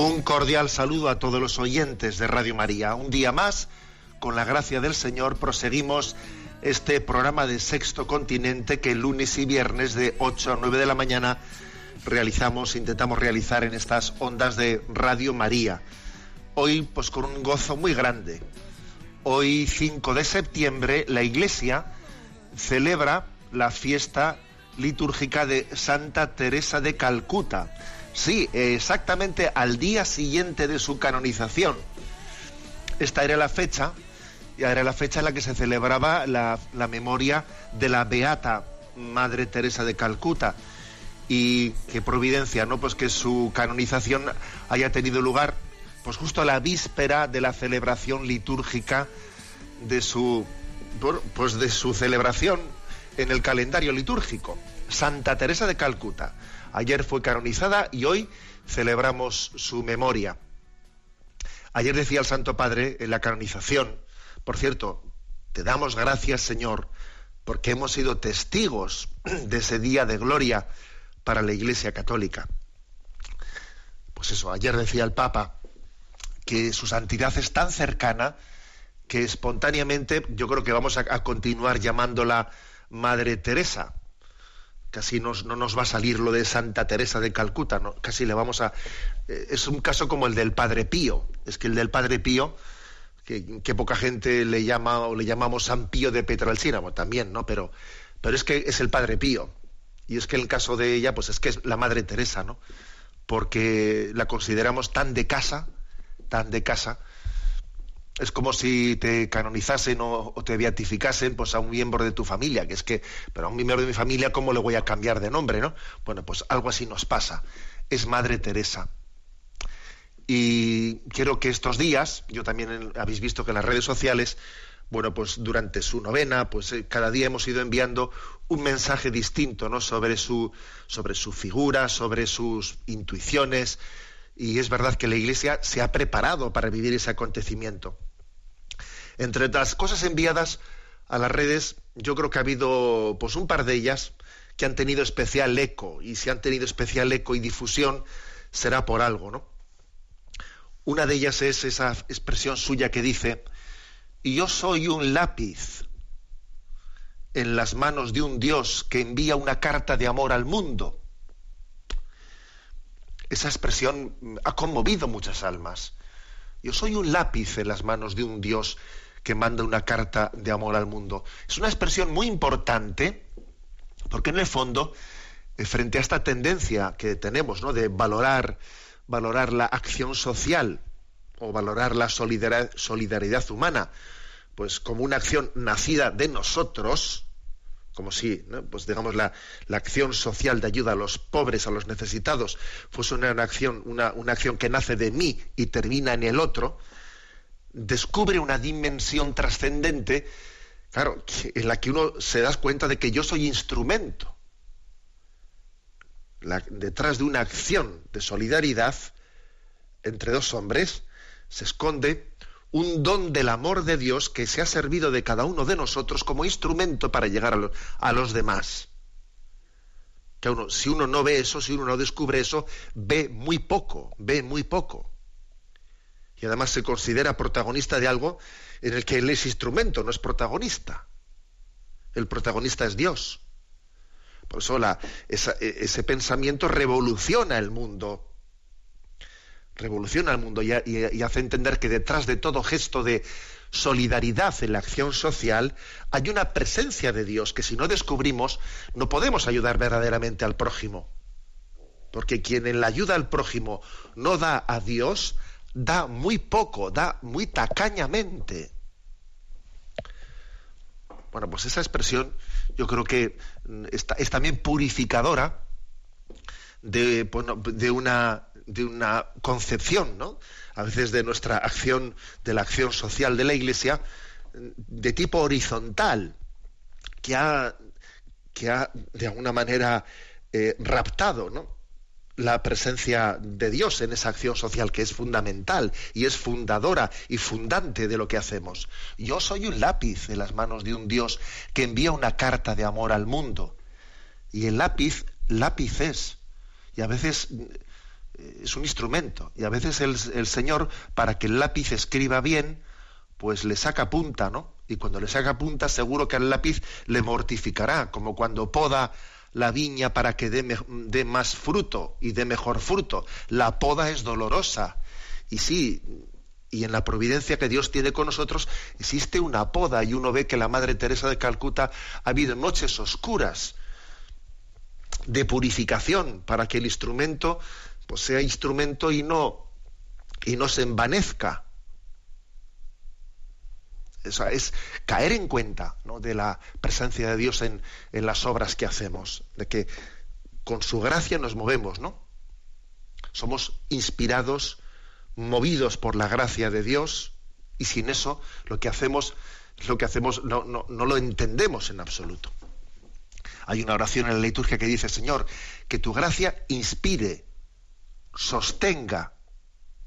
Un cordial saludo a todos los oyentes de Radio María. Un día más, con la gracia del Señor, proseguimos este programa de Sexto Continente que lunes y viernes de 8 a 9 de la mañana realizamos, intentamos realizar en estas ondas de Radio María. Hoy, pues con un gozo muy grande. Hoy, 5 de septiembre, la Iglesia celebra la fiesta litúrgica de Santa Teresa de Calcuta. Sí, exactamente al día siguiente de su canonización. Esta era la fecha, era la fecha en la que se celebraba la, la memoria de la beata Madre Teresa de Calcuta. Y qué providencia, ¿no? Pues que su canonización haya tenido lugar pues justo a la víspera de la celebración litúrgica de su pues de su celebración en el calendario litúrgico. Santa Teresa de Calcuta. Ayer fue canonizada y hoy celebramos su memoria. Ayer decía el Santo Padre en la canonización, por cierto, te damos gracias Señor, porque hemos sido testigos de ese día de gloria para la Iglesia Católica. Pues eso, ayer decía el Papa que su santidad es tan cercana que espontáneamente yo creo que vamos a, a continuar llamándola Madre Teresa. Casi nos, no nos va a salir lo de Santa Teresa de Calcuta, ¿no? casi le vamos a... eh, es un caso como el del Padre Pío. Es que el del Padre Pío, que, poca gente le llama o le llamamos San Pío de Petralcina, bueno, también, ¿no? Pero, pero es que es el Padre Pío. Y es que el caso de ella, pues es que es la Madre Teresa, ¿no? Porque la consideramos tan de casa, tan de casa, es como si te canonizasen o, te beatificasen pues a un miembro de tu familia, que es que, pero a un miembro de mi familia, ¿cómo le voy a cambiar de nombre, no? Bueno, pues algo así nos pasa. Es Madre Teresa. Y quiero que estos días, yo también habéis visto que en las redes sociales, bueno, pues durante su novena, pues eh, cada día hemos ido enviando un mensaje distinto, ¿no? Sobre su, sobre su figura, sobre sus intuiciones. Y es verdad que la Iglesia se ha preparado para vivir ese acontecimiento. Entre las cosas enviadas a las redes, yo creo que ha habido pues un par de ellas que han tenido especial eco y si han tenido especial eco y difusión será por algo, ¿no? Una de ellas es esa expresión suya que dice, yo soy un lápiz en las manos de un Dios que envía una carta de amor al mundo. Esa expresión ha conmovido muchas almas. Yo soy un lápiz en las manos de un Dios que manda una carta de amor al mundo. Es una expresión muy importante porque en el fondo, eh, frente a esta tendencia que tenemos ¿no? de valorar, valorar la acción social o valorar la solidar- solidaridad humana, pues como una acción nacida de nosotros, como si, pues digamos, la, la acción social de ayuda a los pobres, a los necesitados, fuese una, una acción, una, una acción que nace de mí y termina en el otro, descubre una dimensión trascendente, claro, en la que uno se da cuenta de que yo soy instrumento. Detrás de una acción de solidaridad entre dos hombres se esconde un don del amor de Dios que se ha servido de cada uno de nosotros como instrumento para llegar a, a los demás. Que uno, si uno no ve eso, si uno no descubre eso, ve muy poco, ve muy poco. Y además se considera protagonista de algo en el que él es instrumento, no es protagonista. El protagonista es Dios. Por eso la- e- ese pensamiento revoluciona el mundo. revoluciona el mundo y, hace entender que detrás de todo gesto de solidaridad en la acción social hay una presencia de Dios que si no descubrimos no podemos ayudar verdaderamente al prójimo. Porque quien en la ayuda al prójimo no da a Dios, da muy poco, da muy tacañamente. Bueno, pues esa expresión yo creo que es también purificadora de, una, de una concepción, ¿no? A veces de nuestra acción, de la acción social de la Iglesia, de tipo horizontal, que ha, que ha de alguna manera eh, raptado, ¿no? La presencia de Dios en esa acción social que es fundamental y es fundadora y fundante de lo que hacemos. Yo soy un lápiz en las manos de un Dios que envía una carta de amor al mundo. Y el lápiz, lápiz es. Y a veces eh, es un instrumento. Y a veces el, el Señor, para que el lápiz escriba bien, pues le saca punta, ¿no? Y cuando le saca punta, seguro que al lápiz le mortificará, como cuando poda la viña para que dé, más fruto y dé mejor fruto. La poda es dolorosa. Y sí, y en la providencia que Dios tiene con nosotros existe una poda y uno ve que la Madre Teresa de Calcuta ha habido noches oscuras de purificación para que el instrumento pues, sea instrumento y no y no se envanezca es caer en cuenta de la presencia de Dios en, las obras que hacemos, de que con su gracia nos movemos, ¿no? Somos inspirados, movidos por la gracia de Dios, y sin eso lo que hacemos, lo que hacemos no, no lo entendemos en absoluto. Hay una oración en la liturgia que dice, Señor, que tu gracia inspire, sostenga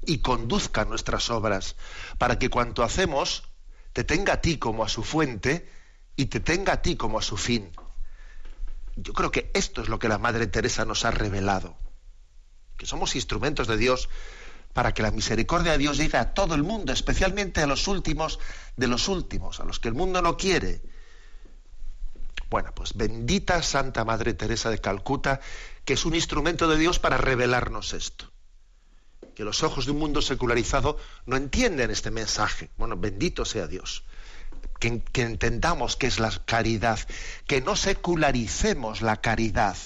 y conduzca nuestras obras, para que cuanto hacemos te tenga a ti como a su fuente y te tenga a ti como a su fin. Yo creo que esto es lo que la Madre Teresa nos ha revelado, que somos instrumentos de Dios para que la misericordia de Dios llegue a todo el mundo, especialmente a los últimos de los últimos, a los que el mundo no quiere. Bueno, pues bendita Santa Madre Teresa de Calcuta, que es un instrumento de Dios para revelarnos esto que los ojos de un mundo secularizado no entienden este mensaje. Bueno, bendito sea Dios. Que, entendamos qué es la caridad, que no secularicemos la caridad,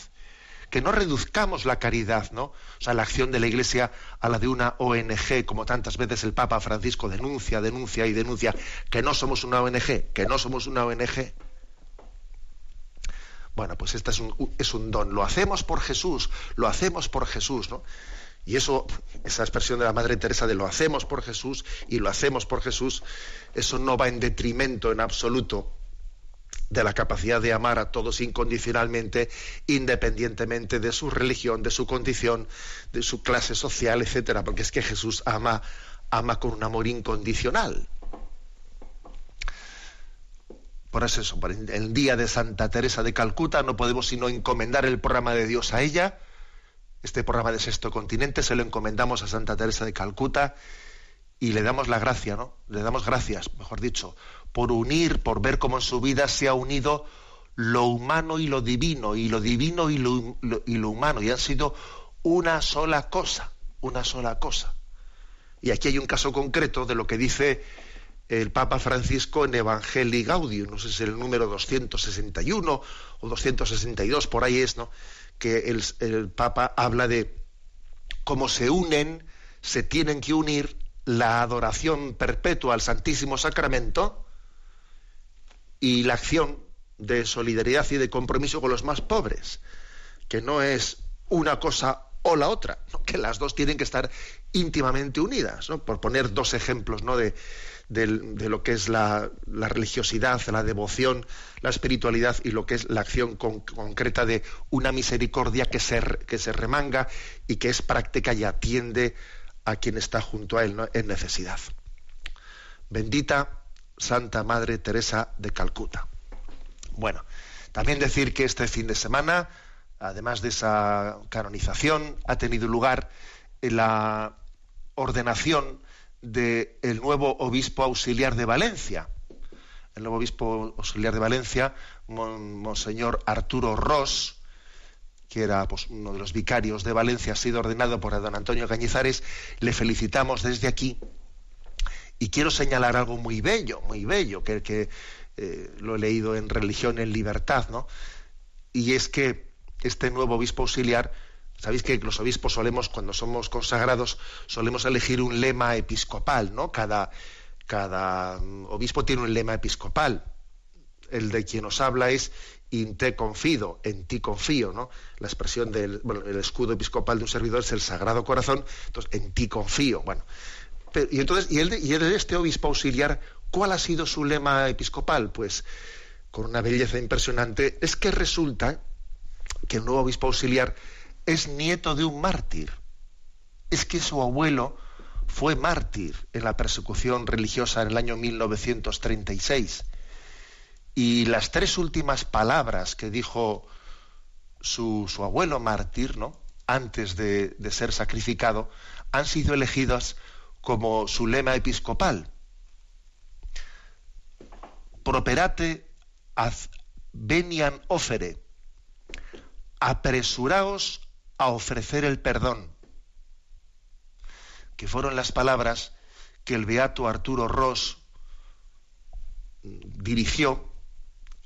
que no reduzcamos la caridad, ¿no? O sea, la acción de la Iglesia a la de una ONG, como tantas veces el Papa Francisco denuncia, denuncia y denuncia, que no somos una ONG, que no somos una ONG. Bueno, pues este es un, es un don. Lo hacemos por Jesús, lo hacemos por Jesús, ¿no? Y eso, esa expresión de la Madre Teresa de lo hacemos por Jesús y lo hacemos por Jesús, eso no va en detrimento en absoluto de la capacidad de amar a todos incondicionalmente, independientemente de su religión, de su condición, de su clase social, etcétera, porque es que Jesús ama, ama con un amor incondicional. Por eso, por el día de Santa Teresa de Calcuta no podemos sino encomendar el programa de Dios a ella este programa de Sexto Continente se lo encomendamos a Santa Teresa de Calcuta y le damos la gracia, ¿no? Le damos gracias, mejor dicho, por unir, por ver cómo en su vida se ha unido lo humano y lo divino, y lo divino y lo, humano, y han sido una sola cosa, una sola cosa. Y aquí hay un caso concreto de lo que dice el Papa Francisco en Evangelii Gaudium, no sé si es el número 261 o 262, por ahí es, ¿no? Que el, Papa habla de cómo se unen, se tienen que unir la adoración perpetua al Santísimo Sacramento y la acción de solidaridad y de compromiso con los más pobres, que no es una cosa o la otra, que las dos tienen que estar íntimamente unidas, por poner dos ejemplos ¿no? de, de, lo que es la, religiosidad, la devoción, la espiritualidad y lo que es la acción concreta de una misericordia que se, que se remanga y que es práctica y atiende a quien está junto a él en necesidad. Bendita Santa Madre Teresa de Calcuta. Bueno, también decir que este fin de semana, además de esa canonización, ha tenido lugar la ordenación del nuevo obispo auxiliar de Valencia. El nuevo obispo auxiliar de Valencia, Monseñor Arturo Ross, que era pues, uno de los vicarios de Valencia, ha sido ordenado por don Antonio Cañizares. Le felicitamos desde aquí. Y quiero señalar algo muy bello, muy bello, que, que eh, lo he leído en Religión en Libertad, ¿no? Y es que este nuevo obispo auxiliar, sabéis que los obispos solemos, cuando somos consagrados, solemos elegir un lema episcopal, ¿no? Cada, mm, obispo tiene un lema episcopal. El de quien os habla es in te confido, en ti confío, ¿no? La expresión del bueno, el escudo episcopal de un servidor es el Sagrado Corazón, entonces en ti confío. Bueno, y entonces, y y el de este obispo auxiliar, ¿cuál ha sido su lema episcopal? Pues con una belleza impresionante, es que resulta que el nuevo obispo auxiliar es nieto de un mártir. Es que su abuelo fue mártir en la persecución religiosa en el año 1936. Y las tres últimas palabras que dijo su, abuelo mártir, ¿no? antes de, de, ser sacrificado, han sido elegidas como su lema episcopal. Properate ad venian ofere. Apresuraos a ofrecer el perdón. Que fueron las palabras que el beato Arturo Ross dirigió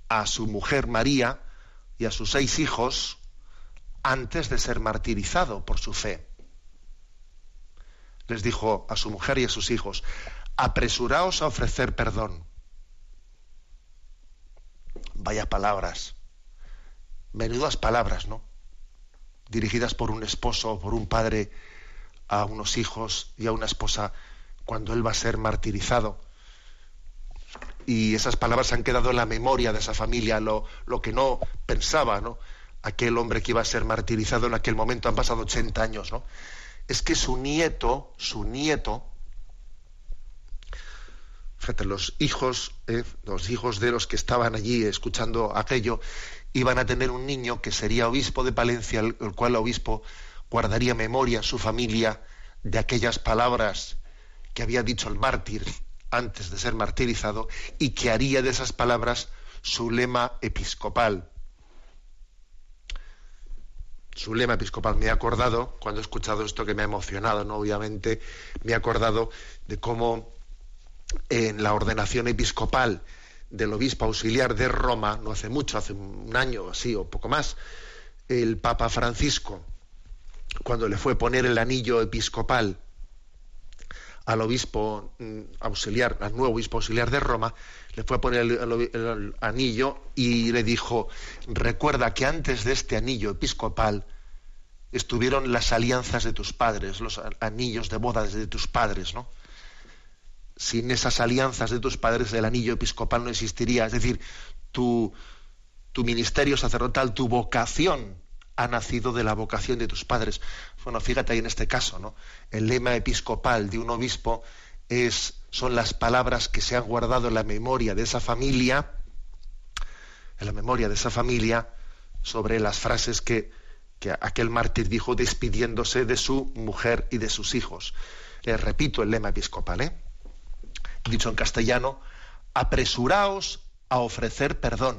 a su mujer María y a sus seis hijos antes de ser martirizado por su fe. Les dijo a su mujer y a sus hijos, apresuraos a ofrecer perdón. Vaya palabras, menudas palabras, ¿no? Dirigidas por un esposo o por un padre a unos hijos y a una esposa cuando él va a ser martirizado y esas palabras han quedado en la memoria de esa familia, lo, lo, que no pensaba, ¿no? Aquel hombre que iba a ser martirizado en aquel momento, han pasado 80 años, ¿no? Es que su nieto, su nieto, fíjate, los hijos, eh, los hijos de los que estaban allí escuchando aquello, iban a tener un niño que sería obispo de Palencia, el, cual el obispo guardaría memoria su familia de aquellas palabras que había dicho el mártir antes de ser martirizado y que haría de esas palabras su lema episcopal. Su lema episcopal. Me he acordado, cuando he escuchado esto que me ha emocionado, ¿no? Obviamente, me he acordado de cómo en la ordenación episcopal del obispo auxiliar de Roma, no hace mucho, hace un año así o poco más, el Papa Francisco, cuando le fue poner el anillo episcopal al obispo mm, auxiliar, al nuevo obispo auxiliar de Roma, le fue a poner el, anillo y le dijo, recuerda que antes de este anillo episcopal estuvieron las alianzas de tus padres, los anillos de boda de tus padres, ¿no? Sin esas alianzas de tus padres el anillo episcopal no existiría. Es decir, tu, tu ministerio sacerdotal, tu vocación ha nacido de la vocación de tus padres. Bueno, fíjate ahí en este caso, ¿no? El lema episcopal de un obispo es, son las palabras que se han guardado en la memoria de esa familia, en la memoria de esa familia, sobre las frases que, que aquel mártir dijo despidiéndose de su mujer y de sus hijos. Les repito el lema episcopal, ¿eh? Dicho en castellano, apresuraos a ofrecer perdón.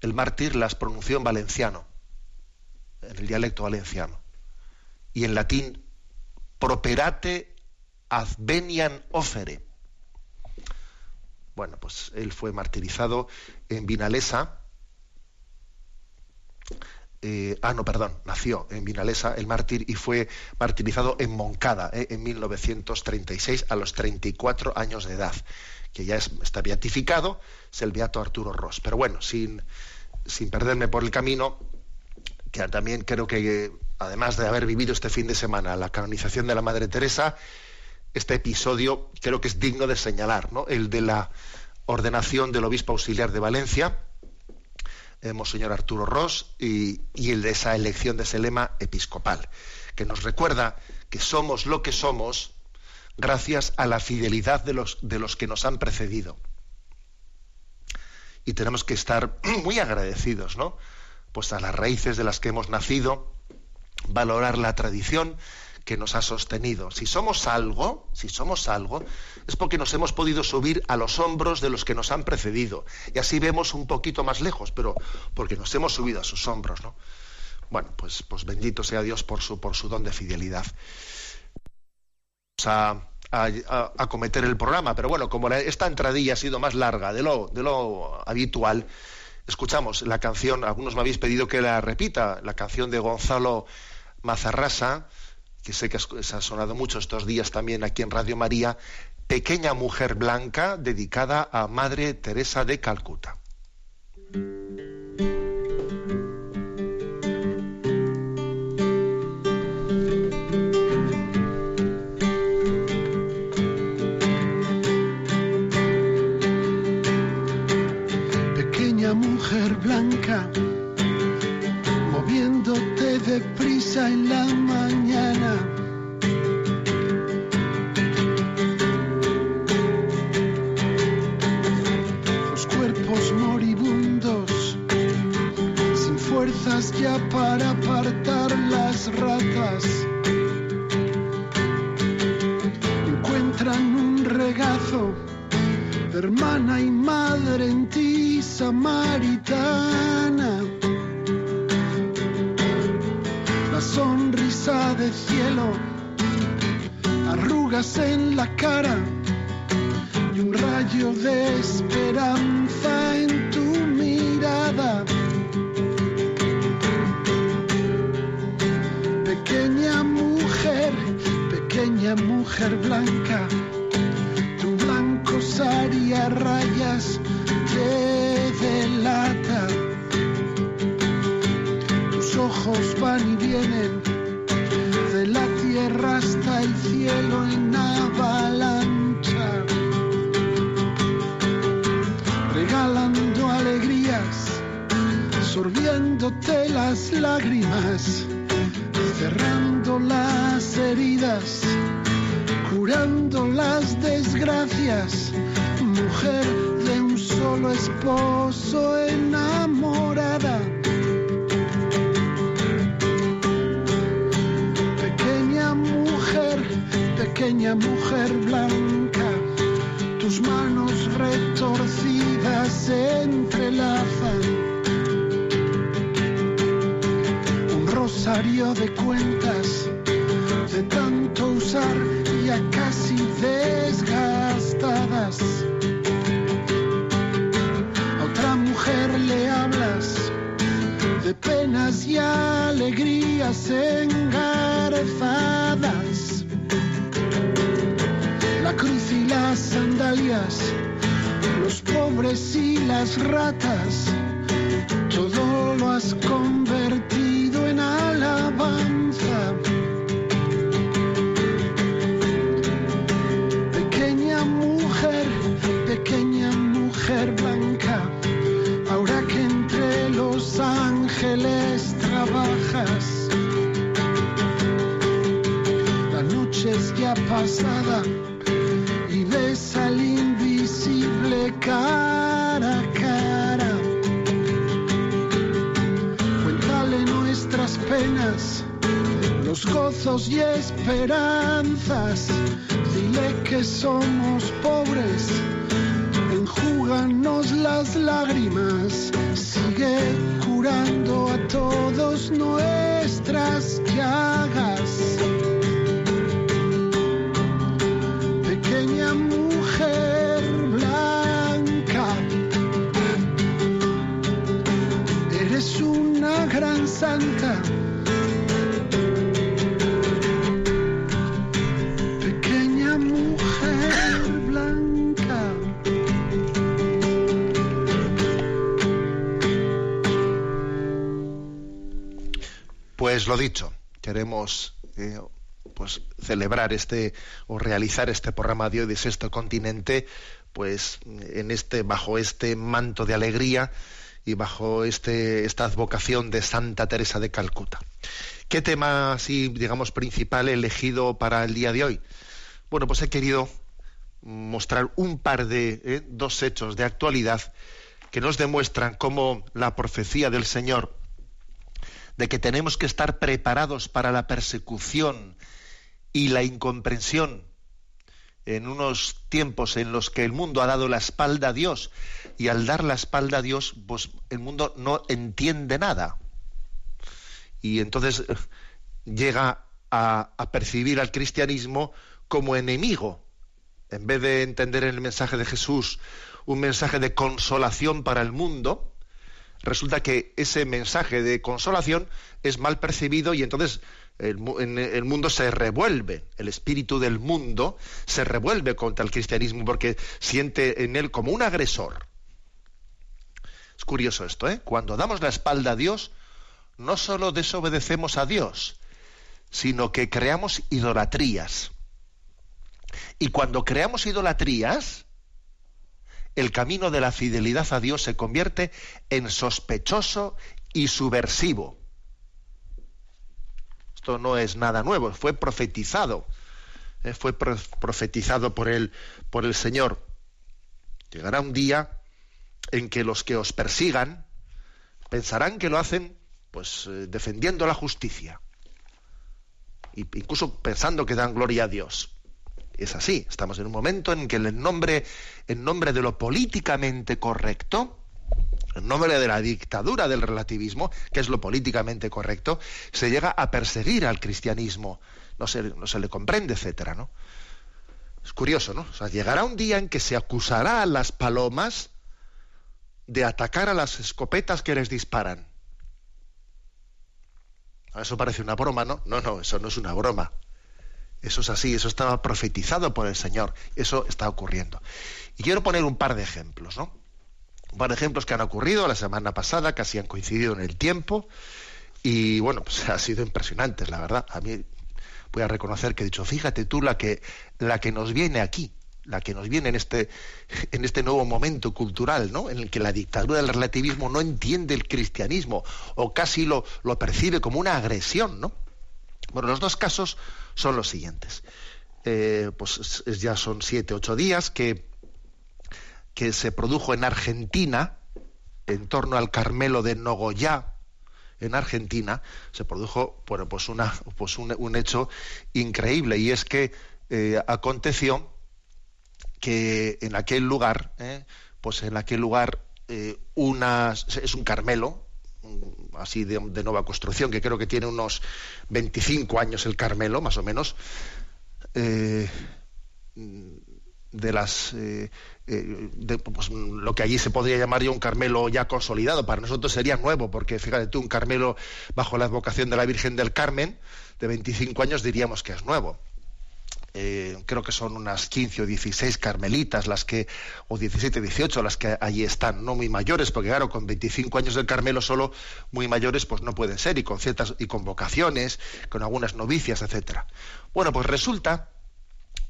El mártir las pronunció en valenciano en el dialecto valenciano. Y en latín, properate advenian ofere. Bueno, pues él fue martirizado en Vinalesa. Eh, ah, no, perdón, nació en Vinalesa el mártir y fue martirizado en Moncada eh, en 1936 a los 34 años de edad, que ya está beatificado, es el beato Arturo Ross. Pero bueno, sin, sin perderme por el camino, que también creo que, además de haber vivido este fin de semana la canonización de la Madre Teresa, este episodio creo que es digno de señalar, ¿no? El de la ordenación del obispo auxiliar de Valencia, Monseñor Arturo Ross, y, el de esa elección de ese lema episcopal, que nos recuerda que somos lo que somos gracias a la fidelidad de los, de los que nos han precedido. Y tenemos que estar muy agradecidos, ¿no? pues a las raíces de las que hemos nacido, valorar la tradición que nos ha sostenido. Si somos algo, si somos algo, es porque nos hemos podido subir a los hombros de los que nos han precedido. Y así vemos un poquito más lejos, pero porque nos hemos subido a sus hombros, ¿no? Bueno, pues, pues bendito sea Dios por su, por su don de fidelidad. Vamos a, a, cometer el programa, pero bueno, como esta entradilla ha sido más larga de lo, de lo habitual, escuchamos la canción, algunos me habéis pedido que la repita, la canción de Gonzalo Mazarrasa, que sé que se ha sonado mucho estos días también aquí en Radio María, Pequeña Mujer Blanca, dedicada a Madre Teresa de Calcuta. Pequeña mujer blanca, moviéndote deprisa en la mañana. Ya para apartar las ratas, encuentran un regazo hermana y madre en ti, samaritana. La sonrisa de cielo, arrugas en la cara y un rayo de esperanza en tu mirada. Blanca tu blanco sari a rayas te delata. Tus ojos van y vienen de la tierra hasta el cielo en avalancha, regalando alegrías, sorbiéndote las lágrimas, cerrando las heridas curando las desgracias, mujer de un solo esposo enamorada. Pequeña mujer, pequeña mujer blanca, tus manos retorcidas se entrelazan. Un rosario de cuentas de tanto usar y alegrías engarzadas. La cruz y las sandalias, los pobres y las ratas, la noche es ya pasada y ves al invisible cara a cara. Cuéntale nuestras penas, los gozos y esperanzas. Dile que somos pobres, enjúganos las lágrimas. Sigue curando a todos nuestras llagas. Pues lo dicho, queremos eh, pues celebrar este o realizar este programa de hoy de Sexto Continente, pues en este bajo este manto de alegría y bajo este esta advocación de Santa Teresa de Calcuta. ¿Qué tema así, digamos, principal he elegido para el día de hoy? Bueno, pues he querido mostrar un par de eh, dos hechos de actualidad que nos demuestran cómo la profecía del Señor de que tenemos que estar preparados para la persecución y la incomprensión en unos tiempos en los que el mundo ha dado la espalda a Dios y al dar la espalda a Dios, pues el mundo no entiende nada. Y entonces eh, llega a, a percibir al cristianismo como enemigo. En vez de entender el mensaje de Jesús un mensaje de consolación para el mundo, resulta que ese mensaje de consolación es mal percibido y entonces el, mundo se revuelve, el espíritu del mundo se revuelve contra el cristianismo porque siente en él como un agresor. Es curioso esto, ¿eh? Cuando damos la espalda a Dios, no solo desobedecemos a Dios, sino que creamos idolatrías. Y cuando creamos idolatrías, el camino de la fidelidad a Dios se convierte en sospechoso y subversivo. Esto no es nada nuevo, fue profetizado, ¿eh? fue profetizado por el, por el Señor. Llegará un día en que los que os persigan pensarán que lo hacen pues eh, defendiendo la justicia, incluso pensando que dan gloria a Dios es así. Estamos en un momento en que en nombre, nombre de lo políticamente correcto, en nombre de la dictadura del relativismo, que es lo políticamente correcto, se llega a perseguir al cristianismo. No se, no se le comprende, etcétera, ¿no? Es curioso, ¿no? O sea, llegará un día en que se acusará a las palomas de atacar a las escopetas que les disparan. Eso parece una broma, ¿no? No, no, eso no es una broma. Eso es así, eso estaba profetizado por el Señor, eso está ocurriendo. Y quiero poner un par de ejemplos, ¿no? Un par de ejemplos que han ocurrido la semana pasada, casi han coincidido en el tiempo, y bueno, pues ha sido impresionantes, la verdad. A mí voy a reconocer que he dicho, fíjate tú la que, la que nos viene aquí, la que nos viene en este, en este nuevo momento cultural, ¿no? En el que la dictadura del relativismo no entiende el cristianismo, o casi lo, lo percibe como una agresión, ¿no? Bueno, los dos casos son los siguientes. Eh, pues ya son siete, ocho días que, que se produjo en Argentina, en torno al Carmelo de Nogoyá, en Argentina, se produjo bueno, pues una, pues un, hecho increíble, y es que eh, aconteció que en aquel lugar, eh, pues en aquel lugar, una, es un Carmelo, así de, nueva construcción, que creo que tiene unos 25 años el Carmelo, más o menos, eh, de las eh, eh, pues, lo que allí se podría llamar ya un Carmelo ya consolidado, para nosotros sería nuevo, porque fíjate tú, un Carmelo bajo la advocación de la Virgen del Carmen, de 25 años diríamos que es nuevo eh, creo que son unas 15 o 16 carmelitas las que, o 17, 18 las que allí están, no muy mayores, porque claro, con 25 años del Carmelo solo muy mayores pues no pueden ser, y con ciertas, y con vocaciones, con algunas novicias, etcétera. Bueno, pues resulta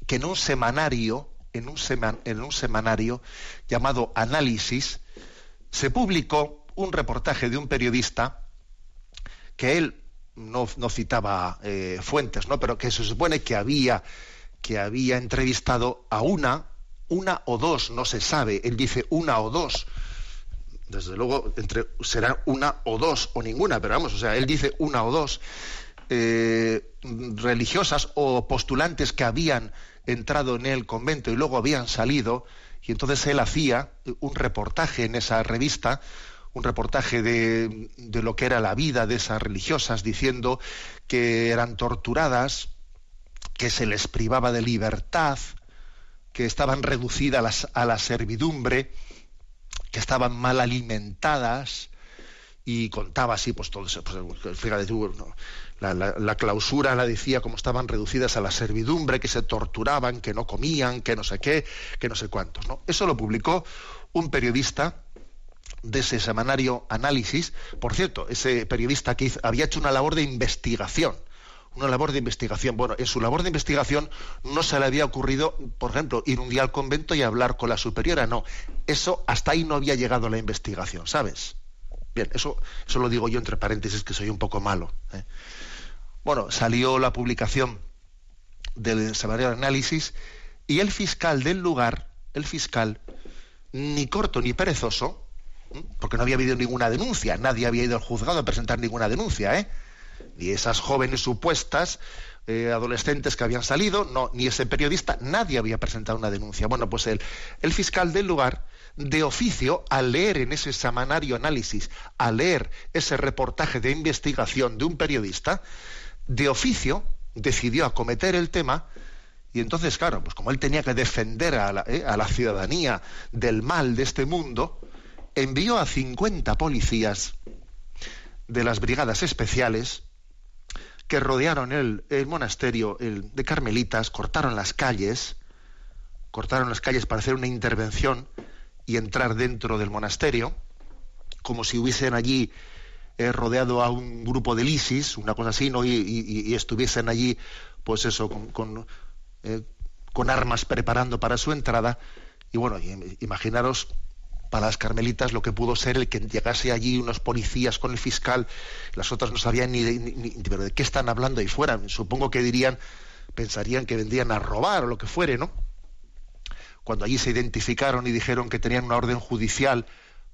que en un semanario, en un, en un semanario llamado Análisis, se publicó un reportaje de un periodista que él no, no citaba eh, fuentes, ¿no? pero que se supone que había que había entrevistado a una, una o dos, no se sabe, él dice una o dos, desde luego entre, será una o dos o ninguna, pero vamos, o sea, él dice una o dos eh, religiosas o postulantes que habían entrado en el convento y luego habían salido, y entonces él hacía un reportaje en esa revista, un reportaje de, de, lo que era la vida de esas religiosas, diciendo que eran torturadas, que se les privaba de libertad, que estaban reducidas a, la servidumbre, que estaban mal alimentadas, y contaba así pues todo eso. Pues, fíjate tú, la, la, clausura la decía como estaban reducidas a la servidumbre, que se torturaban, que no comían, que no sé qué, que no sé cuántos. ¿no? Eso lo publicó un periodista de ese semanario Análisis. Por cierto, ese periodista que había hecho una labor de investigación una labor de investigación. Bueno, en su labor de investigación no se le había ocurrido, por ejemplo, ir un día al convento y hablar con la superiora, no. Eso hasta ahí no había llegado la investigación, ¿sabes? Bien, eso, eso lo digo yo entre paréntesis que soy un poco malo. ¿eh? Bueno, salió la publicación del semanario de análisis y el fiscal del lugar, el fiscal, ni corto ni perezoso, porque no había habido ninguna denuncia, nadie había ido al juzgado a presentar ninguna denuncia, ¿eh? Y esas jóvenes supuestas eh, adolescentes que habían salido, no, ni ese periodista, nadie había presentado una denuncia. Bueno, pues el, el fiscal del lugar, de oficio, al leer en ese semanario análisis, al leer ese reportaje de investigación de un periodista, de oficio decidió acometer el tema y entonces, claro, pues como él tenía que defender a la, eh, ciudadanía del mal de este mundo, envió a 50 policías de las brigadas especiales que rodearon el, el monasterio el, de Carmelitas, cortaron las calles, cortaron las calles para hacer una intervención y entrar dentro del monasterio, como si hubiesen allí eh, rodeado a un grupo del ISIS, una cosa así, ¿no? y, estuviesen allí, pues eso, con, con, eh, con armas preparando para su entrada. Y bueno, imaginaros para las carmelitas lo que pudo ser el que llegase allí unos policías con el fiscal, las otras no sabían ni de, ni- pero de qué están hablando ahí fuera. Supongo que dirían, pensarían que vendrían a robar o lo que fuere, ¿no? Cuando allí se identificaron y dijeron que tenían una orden judicial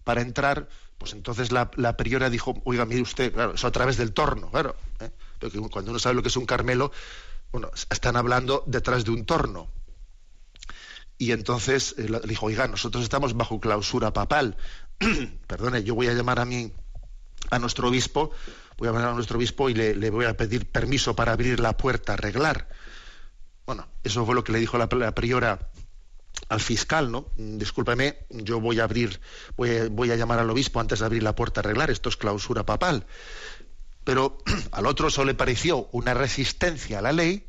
para entrar, pues entonces la, la priora dijo, oiga, mire usted, claro, eso a través del torno, claro. ¿eh? Porque cuando uno sabe lo que es un carmelo, bueno, están hablando detrás de un torno. Y entonces eh, le dijo, oiga, nosotros estamos bajo clausura papal. Perdone, yo voy a llamar a mí, a nuestro obispo, voy a llamar a nuestro obispo y le, voy a pedir permiso para abrir la puerta, arreglar. Bueno, eso fue lo que le dijo la, la priora al fiscal, ¿no? Mm, Discúlpeme, yo voy a abrir, voy a, voy a llamar al obispo antes de abrir la puerta a arreglar, esto es clausura papal. Pero al otro solo le pareció una resistencia a la ley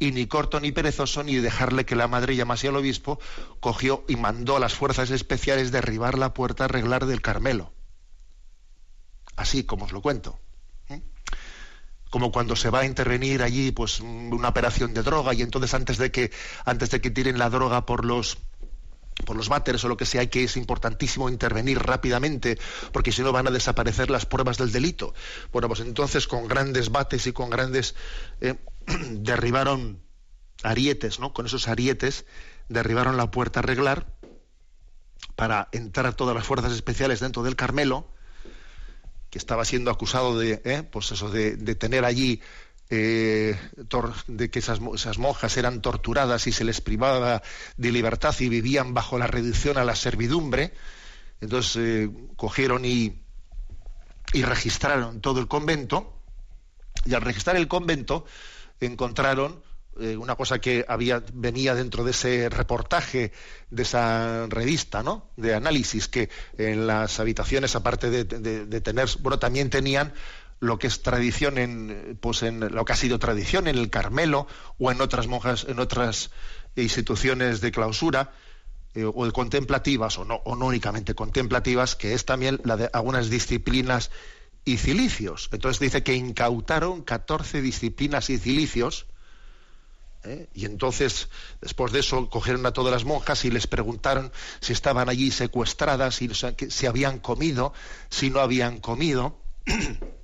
y ni corto ni perezoso ni dejarle que la madre llamase al obispo, cogió y mandó a las fuerzas especiales derribar la puerta a arreglar del Carmelo. Así como os lo cuento. ¿eh? Como cuando se va a intervenir allí pues una operación de droga y entonces antes de que antes de que tiren la droga por los por los váteres o lo que sea, que es importantísimo intervenir rápidamente, porque si no van a desaparecer las pruebas del delito. Bueno, pues entonces con grandes bates y con grandes eh, derribaron arietes, ¿no? Con esos arietes derribaron la puerta a arreglar para entrar todas las fuerzas especiales dentro del Carmelo, que estaba siendo acusado de, eh, pues eso, de, de tener allí eh, de que esas, esas monjas eran torturadas y se les privaba de libertad y vivían bajo la reducción a la servidumbre. Entonces eh, cogieron y, y registraron todo el convento y al registrar el convento encontraron eh, una cosa que había venía dentro de ese reportaje de esa revista no de análisis que en las habitaciones aparte de- de tener bueno también tenían lo que es tradición en pues en lo que ha sido tradición en el Carmelo o en otras monjas en otras instituciones de clausura eh, o contemplativas o no o no únicamente contemplativas que es también la de algunas disciplinas y cilicios entonces dice que incautaron 14 disciplinas y cilicios ¿eh? y entonces después de eso cogieron a todas las monjas y les preguntaron si estaban allí secuestradas si, si habían comido si no habían comido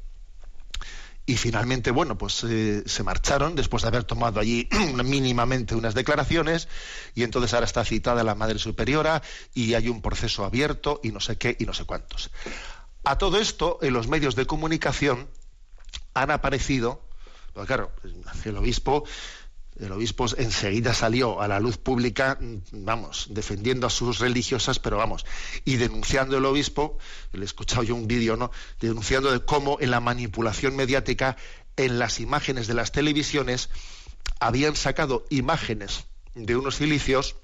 y finalmente, bueno, pues eh, se marcharon después de haber tomado allí mínimamente unas declaraciones y entonces ahora está citada la Madre Superiora y hay un proceso abierto y no sé qué y no sé cuántos. A todo esto, en los medios de comunicación han aparecido, pues claro, el obispo el obispo enseguida salió a la luz pública, vamos, defendiendo a sus religiosas, pero vamos, y denunciando el obispo, le he escuchado yo un vídeo, ¿no? Denunciando de cómo en la manipulación mediática, en las imágenes de las televisiones, habían sacado imágenes de unos cilicios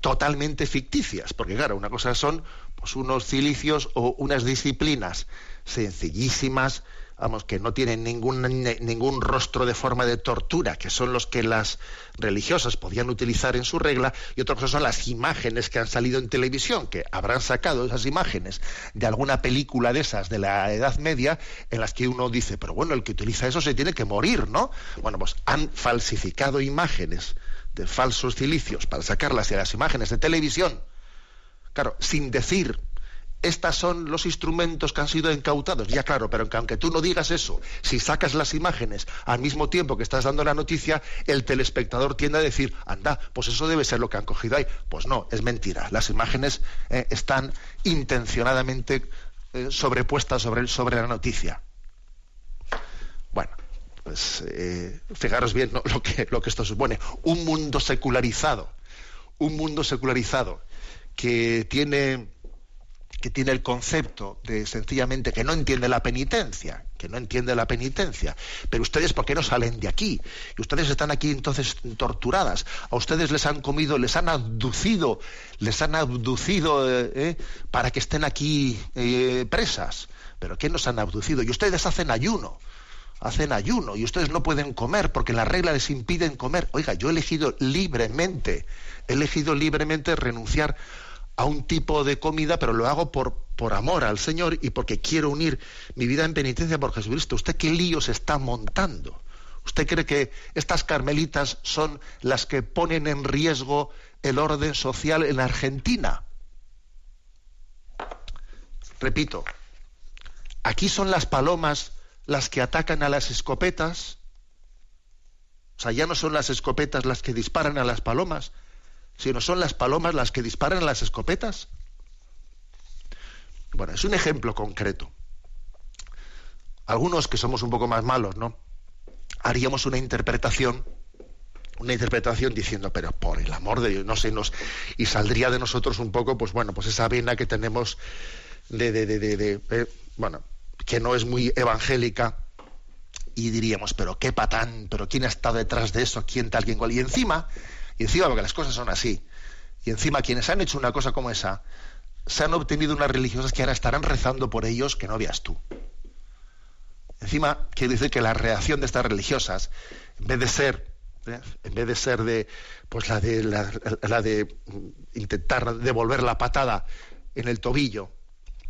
totalmente ficticias, porque claro, una cosa son pues unos cilicios o unas disciplinas sencillísimas, vamos, que no tienen ningún, ningún rostro de forma de tortura, que son los que las religiosas podían utilizar en su regla, y otra cosa son las imágenes que han salido en televisión, que habrán sacado esas imágenes de alguna película de esas de la Edad Media, en las que uno dice, pero bueno, el que utiliza eso se tiene que morir, ¿no? Bueno, pues han falsificado imágenes de falsos cilicios para sacarlas de las imágenes de televisión, claro, sin decir estos son los instrumentos que han sido incautados. Ya claro, pero aunque tú no digas eso, si sacas las imágenes al mismo tiempo que estás dando la noticia, el telespectador tiende a decir, anda, pues eso debe ser lo que han cogido ahí. Pues no, es mentira. Las imágenes eh, están intencionadamente eh, sobrepuestas sobre, la noticia. Bueno, pues eh, fijaros bien lo que esto supone. Un mundo secularizado, un mundo secularizado que tiene que tiene el concepto de sencillamente que no entiende la penitencia, que no entiende la penitencia. Pero ustedes, ¿por qué no salen de aquí? Y ustedes están aquí entonces torturadas. A ustedes les han comido, les han abducido, les han abducido eh, eh, para que estén aquí eh, presas. ¿Pero qué nos han abducido? Y ustedes hacen ayuno hacen ayuno y ustedes no pueden comer porque las reglas les impiden comer. Oiga, yo he elegido libremente, he elegido libremente renunciar a un tipo de comida, pero lo hago por, por amor al Señor y porque quiero unir mi vida en penitencia por Jesucristo. ¿Usted qué lío se está montando? ¿Usted cree que estas carmelitas son las que ponen en riesgo el orden social en Argentina? Repito, aquí son las palomas las que atacan a las escopetas. O sea, ya no son las escopetas las que disparan a las palomas, sino son las palomas las que disparan las escopetas. Bueno, es un ejemplo concreto. Algunos que somos un poco más malos, ¿no? Haríamos una interpretación, una interpretación diciendo, pero por el amor de Dios, no sé, nos, y saldría de nosotros un poco, pues bueno, pues esa vena que tenemos de, de, de, de eh, bueno, que no es muy evangélica, y diríamos, pero qué patán, pero quién ha estado detrás de eso, quién tal, quién cual. Y encima, y encima, porque las cosas son así, y encima quienes han hecho una cosa como esa, se han obtenido unas religiosas que ahora estarán rezando por ellos que no veas tú. Encima, quiere decir que la reacción de estas religiosas, en vez de ser, ¿eh? en vez de ser de, pues la de, la de intentar devolver la patada en el tobillo,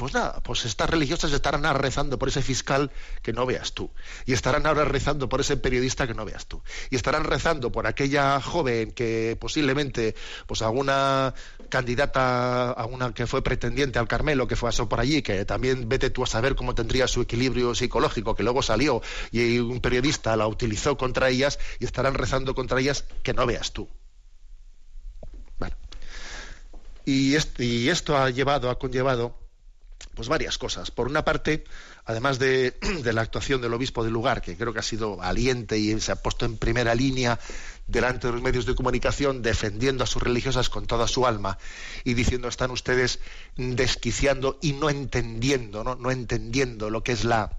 pues nada, pues estas religiosas estarán ahora rezando por ese fiscal que no veas tú. Y estarán ahora rezando por ese periodista que no veas tú. Y estarán rezando por aquella joven que posiblemente, pues alguna candidata, a una que fue pretendiente al Carmelo, que fue a por allí, que también vete tú a saber cómo tendría su equilibrio psicológico, que luego salió y un periodista la utilizó contra ellas y estarán rezando contra ellas que no veas tú. Y, y esto ha llevado, ha conllevado pues varias cosas. Por una parte, además de, la actuación del obispo del lugar, que creo que ha sido valiente y se ha puesto en primera línea delante de los medios de comunicación defendiendo a sus religiosas con toda su alma y diciendo están ustedes desquiciando y no entendiendo, no, no entendiendo lo que es la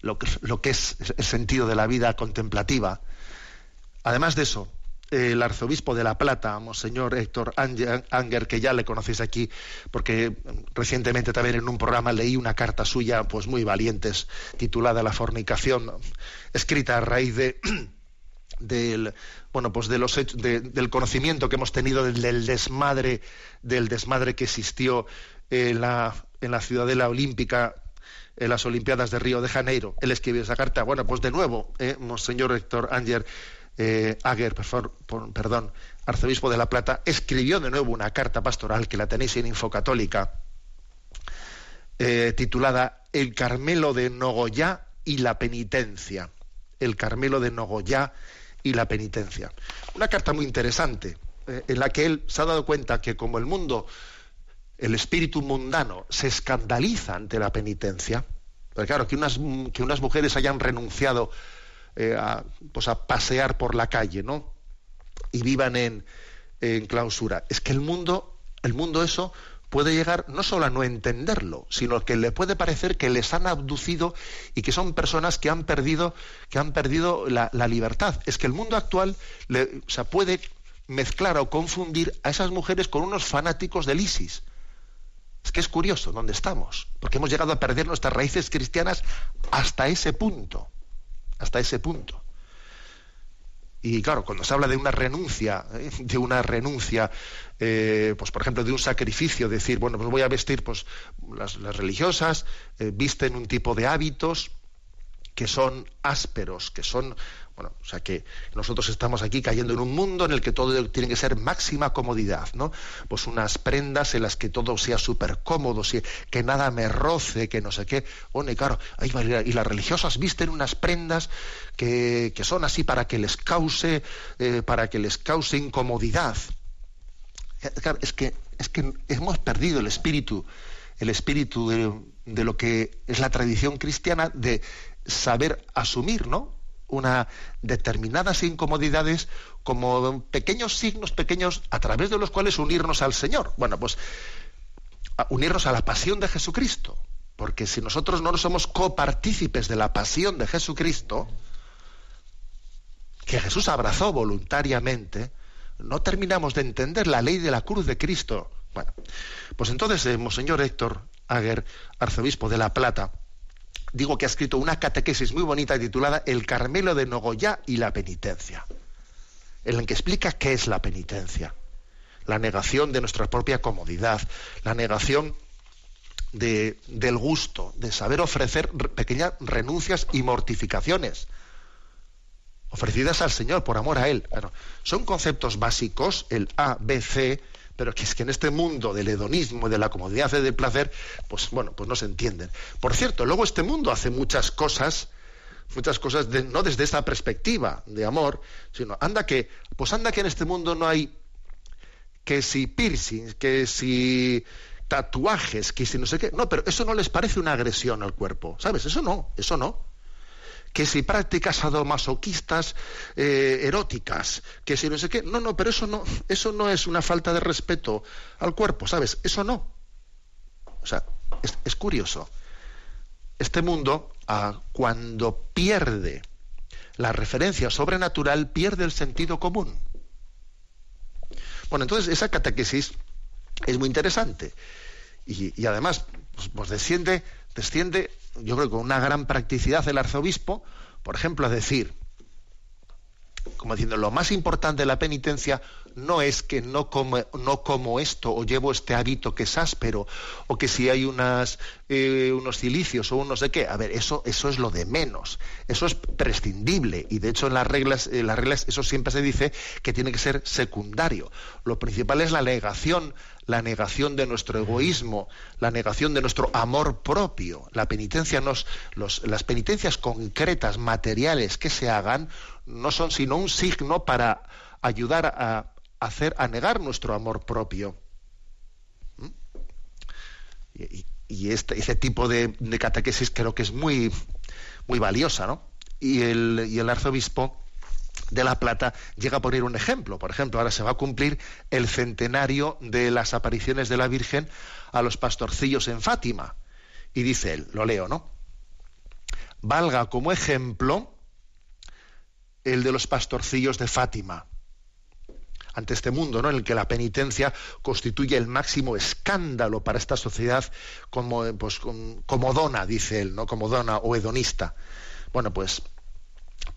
lo que, lo que es el sentido de la vida contemplativa. Además de eso, el arzobispo de La Plata, Monseñor Héctor Anger, que ya le conocéis aquí, porque recientemente también en un programa leí una carta suya, pues muy valientes, titulada La fornicación, escrita a raíz de del bueno pues de los del conocimiento que hemos tenido del, desmadre del desmadre que existió en la en la ciudadela olímpica en las Olimpiadas de Río de Janeiro. Él escribió esa carta. Bueno, pues de nuevo, eh, Monseñor Héctor Anger eh, Ager, perdón, arzobispo de La Plata, escribió de nuevo una carta pastoral que la tenéis en Infocatólica, eh, titulada El Carmelo de Nogoyá y la penitencia. El Carmelo de Nogoyá y la penitencia. Una carta muy interesante, eh, en la que él se ha dado cuenta que como el mundo, el espíritu mundano, se escandaliza ante la penitencia, porque claro, que unas, que unas mujeres hayan renunciado eh, a, pues a pasear por la calle, ¿no? Y vivan en, en clausura. Es que el mundo, el mundo eso puede llegar no solo a no entenderlo, sino que le puede parecer que les han abducido y que son personas que han perdido, que han perdido la, libertad. Es que el mundo actual le, o puede mezclar o confundir a esas mujeres con unos fanáticos del ISIS. Es que es curioso dónde estamos, porque hemos llegado a perder nuestras raíces cristianas hasta ese punto hasta ese punto. Y claro, cuando se habla de una renuncia, ¿eh? de una renuncia, eh, pues por ejemplo, de un sacrificio, decir, bueno, pues voy a vestir, pues las, religiosas eh, visten un tipo de hábitos que son ásperos, que son bueno, o sea que nosotros estamos aquí cayendo en un mundo en el que todo tiene que ser máxima comodidad, ¿no? Pues unas prendas en las que todo sea súper cómodo, que nada me roce, que no sé qué. Bueno, y claro, y las religiosas visten unas prendas que, son así para que les cause, eh, para que les cause incomodidad. Eh, es que, es que hemos perdido el espíritu, el espíritu de, de lo que es la tradición cristiana de saber asumir, ¿no? Una determinadas incomodidades como pequeños signos pequeños a través de los cuales unirnos al Señor. Bueno, pues unirnos a la pasión de Jesucristo, porque si nosotros no somos copartícipes de la pasión de Jesucristo, que Jesús abrazó voluntariamente, no terminamos de entender la ley de la cruz de Cristo. Bueno, pues entonces, eh, Monseñor Héctor Aguer, arzobispo de La Plata, digo que ha escrito una catequesis muy bonita titulada El Carmelo de Nogoyá y la penitencia, en la que explica qué es la penitencia. La negación de nuestra propia comodidad, la negación de, del gusto, de saber ofrecer pequeñas renuncias y mortificaciones ofrecidas al Señor por amor a Él. son conceptos básicos, el A, B, C, pero que es que en este mundo del hedonismo, de la comodidad y del placer, pues bueno, pues no se entienden. Por cierto, luego este mundo hace muchas cosas, muchas cosas no desde esta perspectiva de amor, sino anda que, pues anda que en este mundo no hay que si piercings, que si tatuajes, que si no sé qué. No, pero eso no les parece una agresión al cuerpo, ¿sabes? Eso no, eso no que si prácticas sadomasoquistas eh, eróticas, que si no sé qué, no, no, pero eso no, eso no es una falta de respeto al cuerpo, ¿sabes? Eso no. O sea, es, curioso. Este mundo, ah, cuando pierde la referencia sobrenatural, pierde el sentido común. Bueno, entonces esa catequesis es muy interesante. Y, además, pues, pues desciende, desciende yo creo que con una gran practicidad el arzobispo, por ejemplo, a decir, como diciendo, lo más importante de la penitencia no es que no como, no como esto o llevo este hábito que es áspero o que si hay unas, eh, unos cilicios o unos de qué. A ver, eso, eso es lo de menos. Eso es prescindible y de hecho en las reglas, en las reglas eso siempre se dice que tiene que ser secundario. Lo principal es la negación, la negación de nuestro egoísmo, la negación de nuestro amor propio. La penitencia nos, los, las penitencias concretas, materiales que se hagan no son sino un signo para ayudar a hacer, a negar nuestro amor propio. ¿Mm? Y, este, ese tipo de, catequesis creo que es muy, muy valiosa, ¿no? Y el, y el arzobispo de La Plata llega a poner un ejemplo. Por ejemplo, ahora se va a cumplir el centenario de las apariciones de la Virgen a los pastorcillos en Fátima. Y dice él, lo leo, ¿no? Valga como ejemplo el de los pastorcillos de Fátima ante este mundo, ¿no? En el que la penitencia constituye el máximo escándalo para esta sociedad como, pues, como dona, dice él, ¿no? Como dona o hedonista. Bueno, pues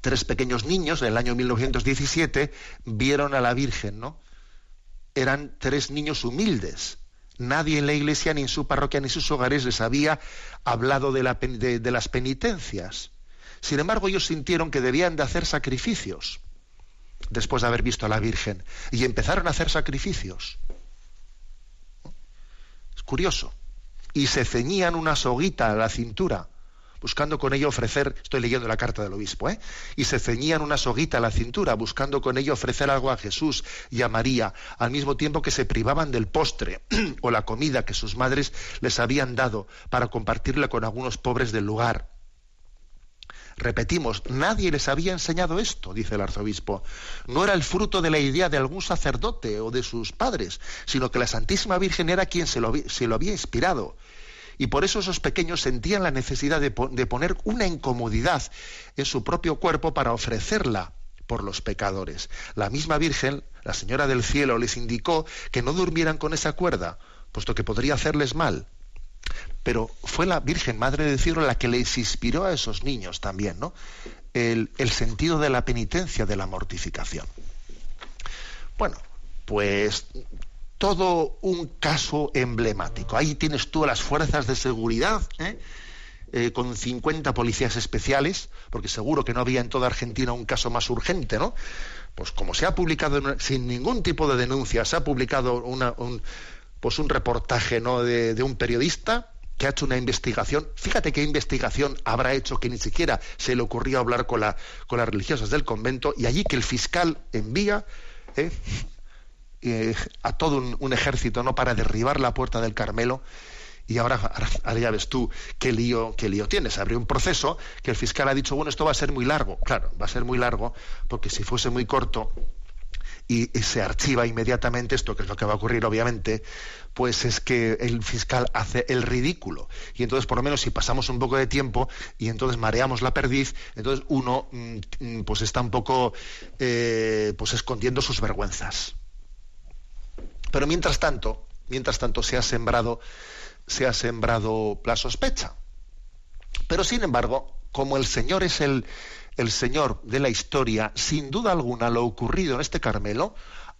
tres pequeños niños en el año 1917 vieron a la Virgen, ¿no? Eran tres niños humildes. Nadie en la iglesia, ni en su parroquia, ni en sus hogares les había hablado de, de las penitencias. Sin embargo, ellos sintieron que debían de hacer sacrificios después de haber visto a la Virgen y empezaron a hacer sacrificios. Es curioso. Y se ceñían una soguita a la cintura, buscando con ello ofrecer, estoy leyendo la carta del obispo, ¿eh? y se ceñían una soguita a la cintura, buscando con ello ofrecer algo a Jesús y a María, al mismo tiempo que se privaban del postre o la comida que sus madres les habían dado para compartirla con algunos pobres del lugar. Repetimos, nadie les había enseñado esto, dice el arzobispo. No era el fruto de la idea de algún sacerdote o de sus padres, sino que la Santísima Virgen era quien se lo, había inspirado. Y por eso esos pequeños sentían la necesidad de, poner una incomodidad en su propio cuerpo para ofrecerla por los pecadores. La misma Virgen, la Señora del Cielo, les indicó que no durmieran con esa cuerda, puesto que podría hacerles mal pero fue la Virgen Madre de Cielo la que les inspiró a esos niños también, ¿no? El, sentido de la penitencia, de la mortificación. Bueno, pues todo un caso emblemático. Ahí tienes tú a las fuerzas de seguridad, ¿eh? Eh, con 50 policías especiales, porque seguro que no había en toda Argentina un caso más urgente, ¿no? Pues como se ha publicado sin ningún tipo de denuncia, se ha publicado un, pues un reportaje ¿no? de un periodista, que ha hecho una investigación. Fíjate qué investigación habrá hecho que ni siquiera se le ocurrió hablar con, la, con las religiosas del convento y allí que el fiscal envía ¿eh? Eh, a todo un, ejército no para derribar la puerta del Carmelo y ahora, ahora, ya ves tú qué lío, qué lío tienes. Abre un proceso que el fiscal ha dicho, bueno, esto va a ser muy largo. Claro, va a ser muy largo porque si fuese muy corto y, se archiva inmediatamente, esto que es lo que va a ocurrir obviamente, pues es que el fiscal hace el ridículo. Y entonces, por lo menos, si pasamos un poco de tiempo y entonces mareamos la perdiz, entonces uno mm, mm, pues está un poco eh, pues escondiendo sus vergüenzas. Pero mientras tanto, mientras tanto se ha sembrado, se ha sembrado la sospecha. Pero sin embargo, como el Señor es el, el Señor de la historia, sin duda alguna lo ocurrido en este Carmelo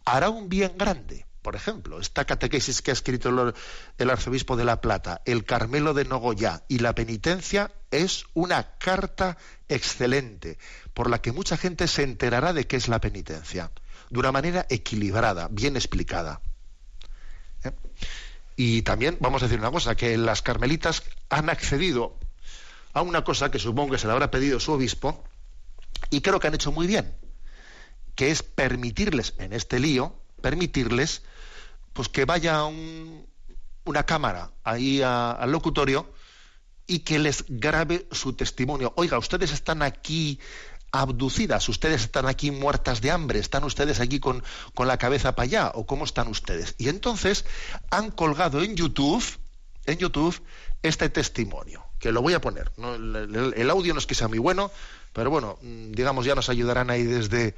hará un bien grande. Por ejemplo, esta catequesis que ha escrito el, arzobispo de La Plata, el Carmelo de Nogoyá y la penitencia es una carta excelente por la que mucha gente se enterará de qué es la penitencia, de una manera equilibrada, bien explicada. ¿Eh? Y también vamos a decir una cosa, que las carmelitas han accedido a una cosa que supongo que se le habrá pedido su obispo, y creo que han hecho muy bien, que es permitirles en este lío, permitirles pues que vaya una cámara ahí al locutorio y que les grabe su testimonio. Oiga, ustedes están aquí abducidas, ustedes están aquí muertas de hambre, están ustedes aquí con, con la cabeza para allá, o cómo están ustedes. Y entonces han colgado en YouTube, en YouTube, este testimonio, que lo voy a poner. el, audio no es que sea muy bueno, pero bueno, mm, digamos, ya nos ayudarán ahí desde,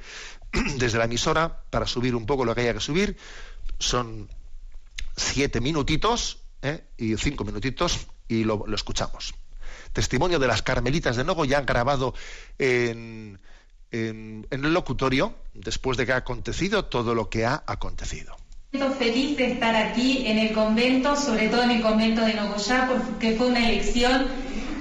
desde la emisora para subir un poco lo que haya que subir. Son siete minutitos ¿eh? y cinco minutitos y lo, escuchamos. Testimonio de las Carmelitas de Nogo ya grabado en, en, el locutorio después de que ha acontecido todo lo que ha acontecido. Feliz de estar aquí en el convento, sobre todo en el convento de Nogoyá, porque fue una elección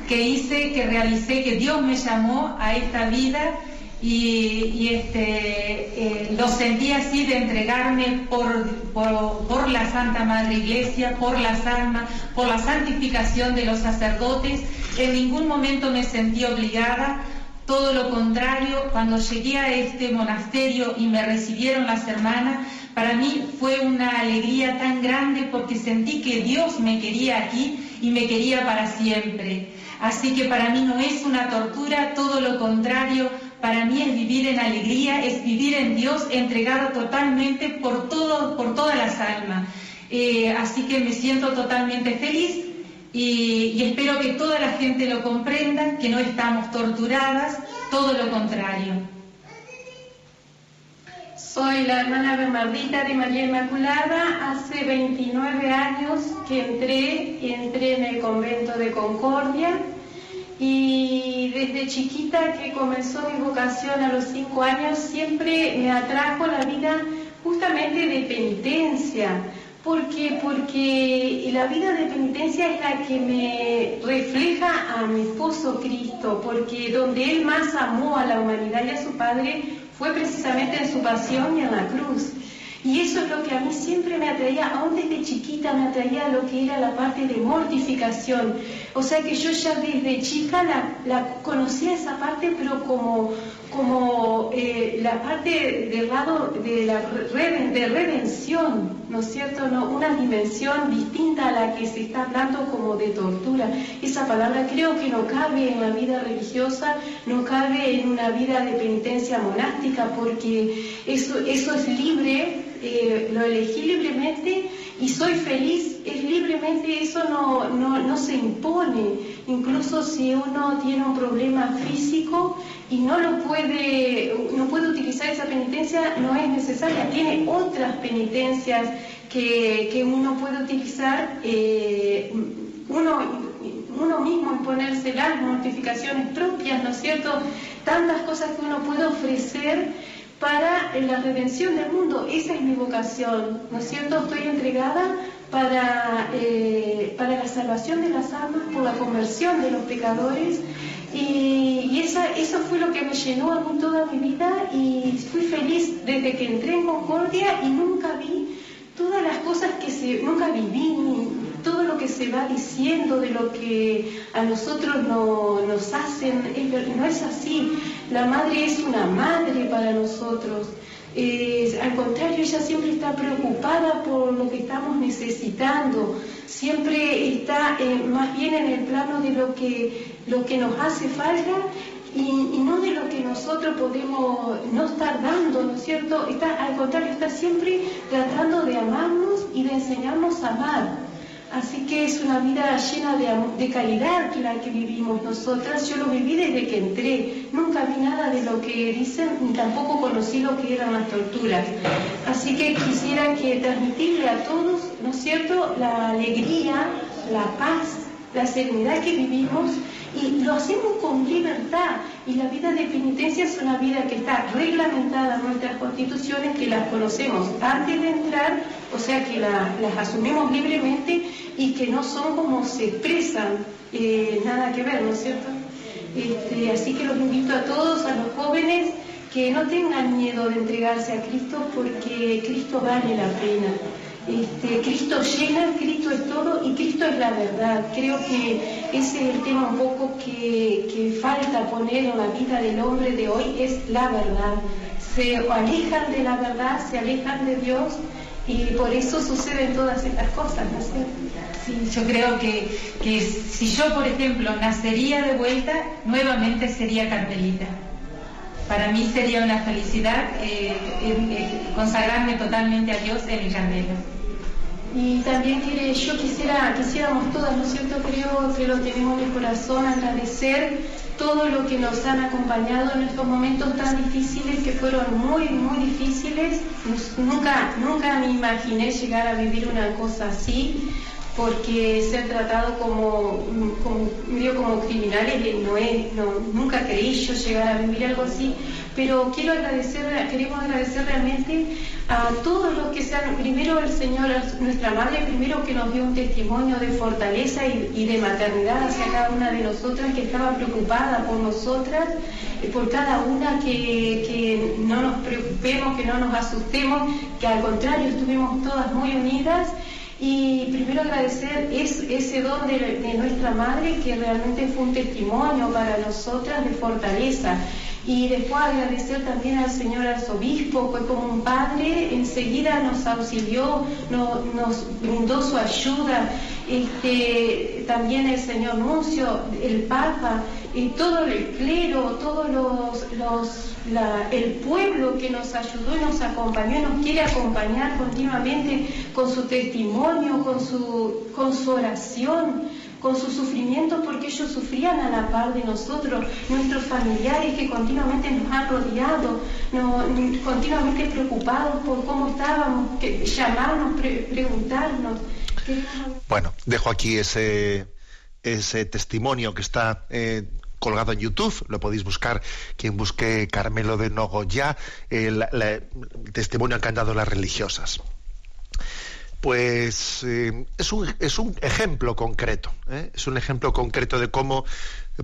que hice, que realicé, que Dios me llamó a esta vida y, este, eh, lo sentí así de entregarme por, por, la Santa Madre Iglesia, por las almas, por la santificación de los sacerdotes. En ningún momento me sentí obligada, todo lo contrario, cuando llegué a este monasterio y me recibieron las hermanas, para mí fue una alegría tan grande porque sentí que Dios me quería aquí y me quería para siempre. Así que para mí no es una tortura, todo lo contrario, para mí es vivir en alegría, es vivir en Dios entregado totalmente por, todo, por todas las almas. Eh, así que me siento totalmente feliz y, y, espero que toda la gente lo comprenda, que no estamos torturadas, todo lo contrario. Soy la hermana Bernardita de María Inmaculada. Hace 29 años que entré, entré en el convento de Concordia y desde chiquita que comenzó mi vocación a los 5 años siempre me atrajo la vida justamente de penitencia. ¿Por qué? Porque la vida de penitencia es la que me refleja a mi esposo Cristo, porque donde Él más amó a la humanidad y a su Padre fue precisamente en su pasión y en la cruz. Y eso es lo que a mí siempre me atraía, aún desde chiquita me atraía lo que era la parte de mortificación. O sea que yo ya desde chica la, conocía esa parte, pero como, como eh, la parte del lado de, la de redención, ¿no es cierto? ¿No? Una dimensión distinta a la que se está hablando como de tortura. Esa palabra creo que no cabe en la vida religiosa, no cabe en una vida de penitencia monástica, porque eso, eso es libre eh, lo elegí libremente y soy feliz, es libremente, eso no, no, se impone. Incluso si uno tiene un problema físico y no lo puede, no puede utilizar esa penitencia, no es necesaria. Tiene otras penitencias que, uno puede utilizar, eh, uno, uno mismo imponerse las mortificaciones propias, ¿no es cierto? Tantas cosas que uno puede ofrecer para la redención del mundo. Esa es mi vocación, ¿no es cierto? Estoy entregada para, eh, para la salvación de las almas, por la conversión de los pecadores. Y, esa, eso fue lo que me llenó a mí toda mi vida y fui feliz desde que entré en Concordia y nunca vi todas las cosas que se, nunca viví, todo lo que se va diciendo de lo que a nosotros no, nos hacen, no es así. La madre es una madre para nosotros. al contrario, ella siempre está preocupada por lo que estamos necesitando. siempre está eh, más bien en el plano de lo que, lo que nos hace falta y, no de lo que nosotros podemos no estar dando, ¿no es cierto? Al contrario, está siempre tratando de amarnos y de enseñarnos a amar. Así que es una vida llena de, de calidad la que vivimos nosotras. Yo lo viví desde que entré. Nunca vi nada de lo que dicen, ni tampoco conocí lo que eran las torturas. Así que quisiera que transmitirle a todos, ¿no es cierto?, la alegría, la paz, la serenidad que vivimos y lo hacemos con libertad. Y la vida de penitencia es una vida que está reglamentada en nuestras constituciones, que las conocemos antes de entrar, o sea que las asumimos libremente y que no son como se expresan, eh, nada que ver, ¿no es cierto? Este, así que los invito a todos, a los jóvenes, que no tengan miedo de entregarse a Cristo porque Cristo vale la pena. Este, Cristo llena, Cristo es todo y Cristo es la verdad. Creo que ese es el tema un poco que, falta poner en la vida del hombre de hoy, es la verdad. Se alejan de la verdad, se alejan de Dios y por eso suceden todas estas cosas, ¿no es cierto? Yo creo que, si yo, por ejemplo, nacería de vuelta, nuevamente sería carmelita. Para mí sería una felicidad eh, consagrarme totalmente a Dios en el candela. Y también quiere, yo quisiera, quisiéramos todas, ¿no es cierto? Creo que lo tenemos en el corazón, agradecer todo lo que nos han acompañado en estos momentos tan difíciles, que fueron muy, muy difíciles. Nunca, nunca me imaginé llegar a vivir una cosa así porque ser tratado como, como medio como criminales no es, no, nunca creí yo llegar a vivir algo así, pero quiero agradecer, queremos agradecer realmente a todos los que sean, primero el Señor, nuestra Madre, primero que nos dio un testimonio de fortaleza y, de maternidad hacia cada una de nosotras, que estaba preocupada por nosotras, por cada una, que, que no nos preocupemos, que no nos asustemos, que al contrario estuvimos todas muy unidas y primero agradecer ese don de, nuestra madre que realmente fue un testimonio para nosotras de fortaleza. Y después agradecer también al señor arzobispo, fue como un padre, enseguida nos auxilió, nos brindó su ayuda. Este, también el señor Nuncio, el Papa, y todo el clero, todos los, los el pueblo que nos ayudó y nos acompañó y nos quiere acompañar continuamente con su testimonio, con su, con su oración, con su sufrimiento, porque ellos sufrían a la par de nosotros, nuestros familiares que continuamente nos han rodeado, continuamente preocupados por cómo estábamos, que, llamarnos, preguntarnos. Bueno, dejo aquí ese, ese testimonio que está eh, colgado en YouTube, lo podéis buscar, quien busque Carmelo de Nogoya, el, testimonio que han dado las religiosas. Pues eh, es, un, es, un, ejemplo concreto, ¿eh? es un ejemplo concreto de cómo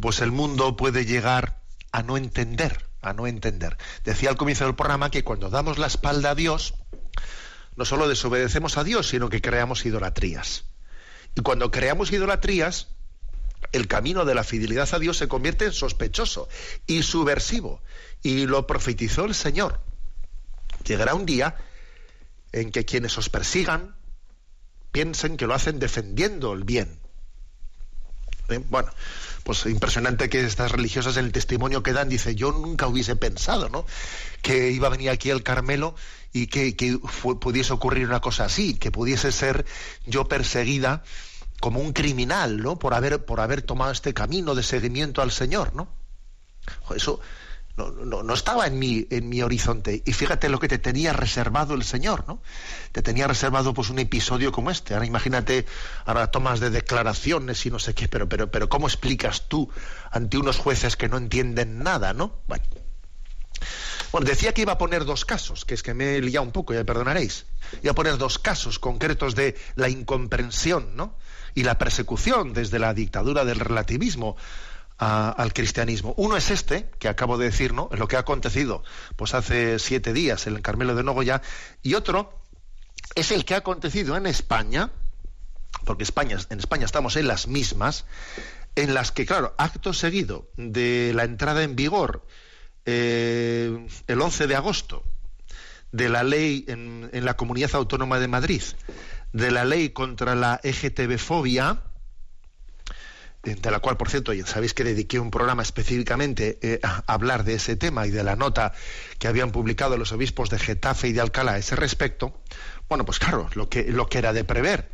pues el mundo puede llegar a no entender, a no entender. Decía al comienzo del programa que cuando damos la espalda a Dios, no solo desobedecemos a Dios, sino que creamos idolatrías. Y cuando creamos idolatrías, el camino de la fidelidad a Dios se convierte en sospechoso y subversivo. Y lo profetizó el Señor. Llegará un día en que quienes os persigan piensen que lo hacen defendiendo el bien. ¿Eh? Bueno, pues impresionante que estas religiosas en el testimonio que dan, dice, yo nunca hubiese pensado, ¿no? Que iba a venir aquí el Carmelo y que, pudiese ocurrir una cosa así, que pudiese ser yo perseguida como un criminal, ¿no? Por haber, por haber tomado este camino de seguimiento al Señor, ¿no? Eso no, no, estaba en mi, en mi horizonte. Y fíjate lo que te tenía reservado el Señor, ¿no? Te tenía reservado pues un episodio como este. Ahora imagínate, ahora tomas de declaraciones y no sé qué, pero, pero, pero ¿cómo explicas tú ante unos jueces que no entienden nada, ¿no? Bueno. Bueno, decía que iba a poner dos casos, que es que me he liado un poco, ya perdonaréis. Iba a poner dos casos concretos de la incomprensión, ¿no? y la persecución desde la dictadura del relativismo al cristianismo. Uno es este, que acabo de decir, ¿no? lo que ha acontecido pues hace siete días en el Carmelo de Nogoya, y otro es el que ha acontecido en España, porque España, en España estamos en las mismas, en las que, claro, acto seguido de la entrada en vigor eh, el 11 de agosto de la ley en, en la Comunidad Autónoma de Madrid de la ley contra la EGTB-fobia, de la cual, por cierto, ya sabéis que dediqué un programa específicamente eh, a hablar de ese tema y de la nota que habían publicado los obispos de Getafe y de Alcalá a ese respecto, bueno, pues claro, lo que, lo que era de prever,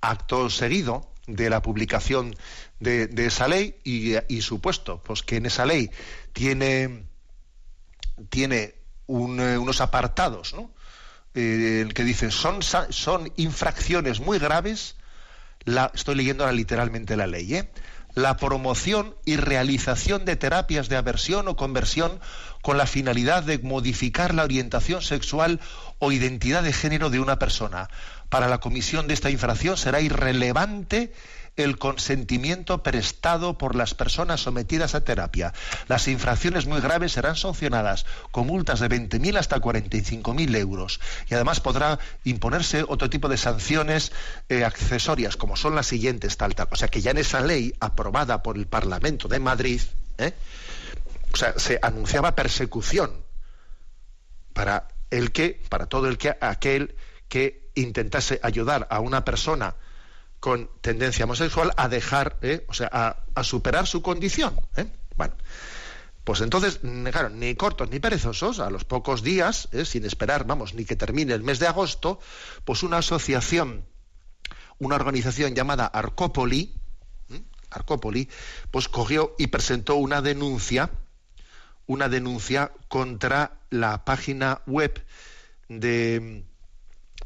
acto seguido de la publicación de, esa ley y, supuesto, pues que en esa ley tiene, tiene unos apartados, ¿no? eh, que dice son, son infracciones muy graves, la, estoy leyendo literalmente la ley, ¿eh? la promoción y realización de terapias de aversión o conversión con la finalidad de modificar la orientación sexual o identidad de género de una persona. Para la comisión de esta infracción será irrelevante el consentimiento prestado por las personas sometidas a terapia. Las infracciones muy graves serán sancionadas con multas de 20.000 hasta 45.000 euros. Y además podrá imponerse otro tipo de sanciones eh, accesorias, como son las siguientes, tal, tal. O sea que ya en esa ley aprobada por el Parlamento de Madrid, ¿eh? o sea, se anunciaba persecución para el que, para todo el que, aquel que intentase ayudar a una persona con tendencia homosexual a dejar, ¿eh? o sea, a, superar su condición. ¿eh? Bueno, pues entonces, claro, ni cortos ni perezosos, a los pocos días, ¿eh? sin esperar, vamos, ni que termine el mes de agosto, pues una asociación, una organización llamada Arcópoli, Arcópoli, pues cogió y presentó una denuncia, una denuncia contra la página web de,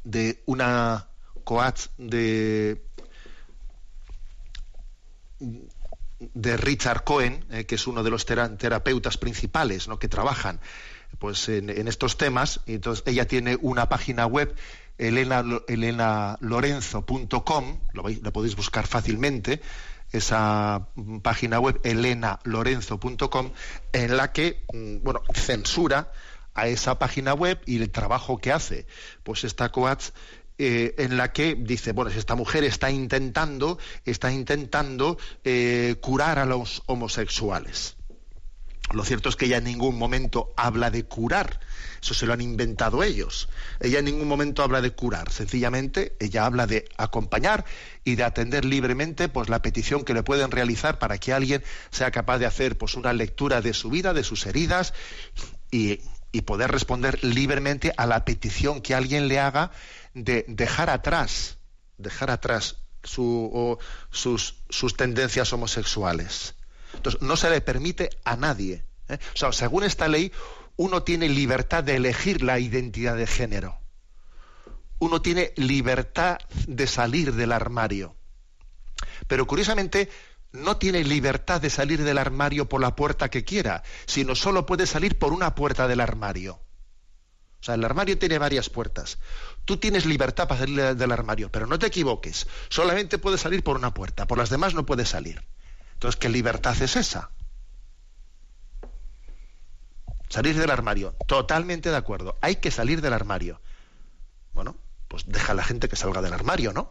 de una coat de de Richard Cohen, eh, que es uno de los terapeutas principales ¿no? que trabajan pues, en, estos temas. Entonces ella tiene una página web, elena, elenalorenzo.com, lo, lo podéis buscar fácilmente, esa página web elenalorenzo.com, en la que mm, bueno, censura a esa página web y el trabajo que hace pues esta coach eh, en la que dice, bueno, esta mujer está intentando, está intentando eh, curar a los homosexuales. Lo cierto es que ella en ningún momento habla de curar, eso se lo han inventado ellos. Ella en ningún momento habla de curar, sencillamente ella habla de acompañar y de atender libremente pues la petición que le pueden realizar para que alguien sea capaz de hacer pues una lectura de su vida, de sus heridas y, y poder responder libremente a la petición que alguien le haga de dejar atrás, dejar atrás sus, sus, tendencias homosexuales. Entonces, no se le permite a nadie. ¿eh? O sea, según esta ley, uno tiene libertad de elegir la identidad de género. Uno tiene libertad de salir del armario. Pero curiosamente, no tiene libertad de salir del armario por la puerta que quiera, sino solo puede salir por una puerta del armario. O sea, el armario tiene varias puertas. Tú tienes libertad para salir del armario, pero no te equivoques. Solamente puedes salir por una puerta, por las demás no puedes salir. Entonces, ¿qué libertad es esa? Salir del armario. Totalmente de acuerdo. Hay que salir del armario. Bueno, pues deja a la gente que salga del armario, ¿no?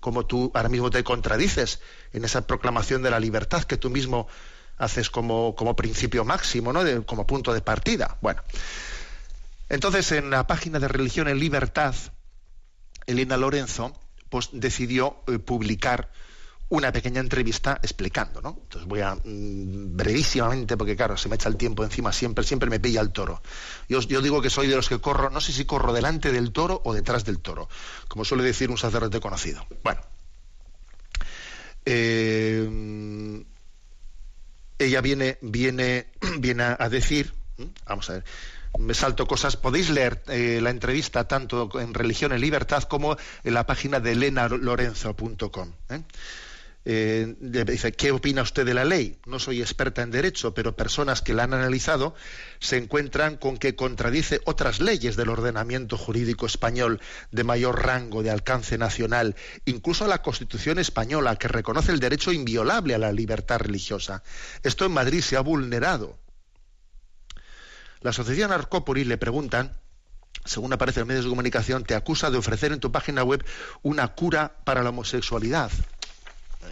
Como tú ahora mismo te contradices en esa proclamación de la libertad que tú mismo haces como, como principio máximo, ¿no? como punto de partida. Bueno. Entonces, en la página de Religión en Libertad, Elena Lorenzo pues, decidió eh, publicar una pequeña entrevista explicando, ¿no? Entonces voy a mm, brevísimamente, porque claro, se me echa el tiempo encima siempre, siempre me pilla el toro. Yo, digo que soy de los que corro, no sé si corro delante del toro o detrás del toro, como suele decir un sacerdote conocido. Bueno, eh, ella viene, viene, viene a decir, vamos a ver, me salto cosas. Podéis leer eh, la entrevista tanto en Religión en Libertad como en la página de lenalorenzo.com. ¿eh? Eh, dice, ¿qué opina usted de la ley? No soy experta en derecho, pero personas que la han analizado se encuentran con que contradice otras leyes del ordenamiento jurídico español de mayor rango de alcance nacional, incluso la Constitución española, que reconoce el derecho inviolable a la libertad religiosa. Esto en Madrid se ha vulnerado la asociación Arcópolis le preguntan, según aparece en medios de comunicación, te acusa de ofrecer en tu página web una cura para la homosexualidad.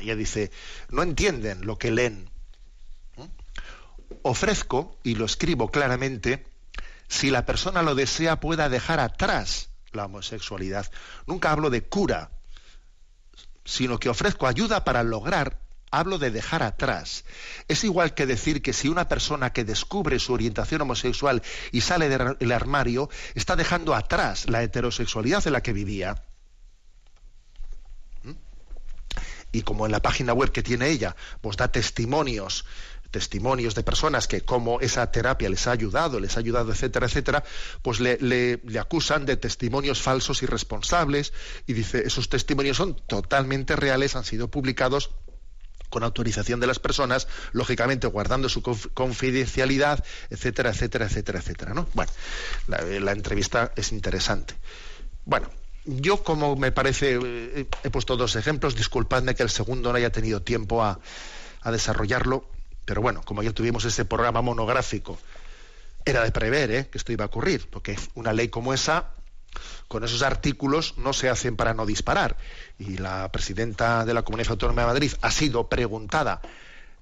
Ella dice, no entienden lo que leen. Ofrezco, y lo escribo claramente, si la persona lo desea pueda dejar atrás la homosexualidad. Nunca hablo de cura, sino que ofrezco ayuda para lograr, hablo de dejar atrás. Es igual que decir que si una persona que descubre su orientación homosexual y sale del armario, está dejando atrás la heterosexualidad en la que vivía. ¿Mm? Y como en la página web que tiene ella, pues da testimonios testimonios de personas que como esa terapia les ha ayudado, les ha ayudado, etcétera, etcétera, pues le, le, acusan de testimonios falsos y responsables y dice, esos testimonios son totalmente reales, han sido publicados con autorización de las personas, lógicamente guardando su confidencialidad, etcétera, etcétera, etcétera, etcétera. ¿no? Bueno, la, entrevista es interesante. Bueno, yo como me parece, eh, he puesto dos ejemplos, disculpadme que el segundo no haya tenido tiempo a, a desarrollarlo, pero bueno, como ya tuvimos ese programa monográfico, era de prever ¿eh? que esto iba a ocurrir, porque una ley como esa, con esos artículos, no se hacen para no disparar. Y la presidenta de la Comunidad Autónoma de Madrid ha sido preguntada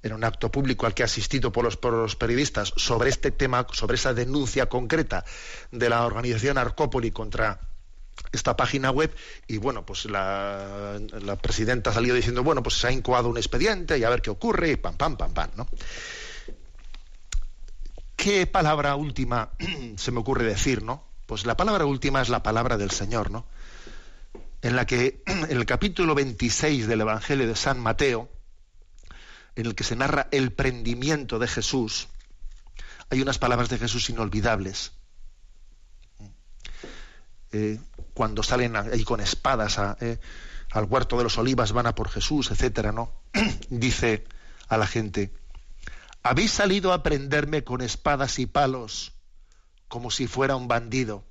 en un acto público al que ha asistido por los, periodistas sobre este tema, sobre esa denuncia concreta de la organización Arcópoli contra esta página web y bueno, pues la, presidenta ha salido diciendo, bueno, pues se ha incoado un expediente y a ver qué ocurre y pam, pam, pam, pam, ¿no? ¿Qué palabra última se me ocurre decir, no? Pues la palabra última es la palabra del Señor, ¿no? En la que en el capítulo 26 del Evangelio de San Mateo, en el que se narra el prendimiento de Jesús, hay unas palabras de Jesús inolvidables. Eh, cuando salen ahí con espadas eh, al huerto de los olivas, van a por Jesús, etcétera, ¿no? Dice a la gente, habéis salido a prenderme con espadas y palos como si fuera un bandido.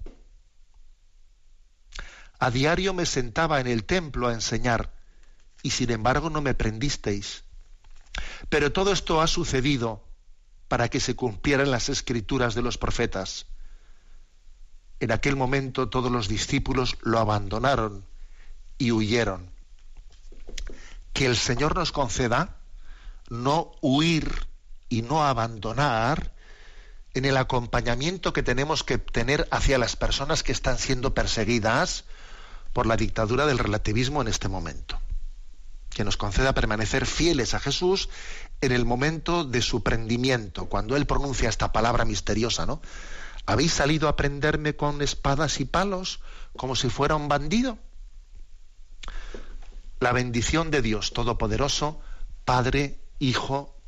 A diario me sentaba en el templo a enseñar y sin embargo no me prendisteis. Pero todo esto ha sucedido para que se cumplieran las escrituras de los profetas. En aquel momento todos los discípulos lo abandonaron y huyeron. Que el Señor nos conceda no huir y no abandonar en el acompañamiento que tenemos que tener hacia las personas que están siendo perseguidas por la dictadura del relativismo en este momento. Que nos conceda permanecer fieles a Jesús en el momento de su prendimiento, cuando Él pronuncia esta palabra misteriosa, ¿no? ¿Habéis salido a prenderme con espadas y palos como si fuera un bandido? La bendición de Dios Todopoderoso, Padre, Hijo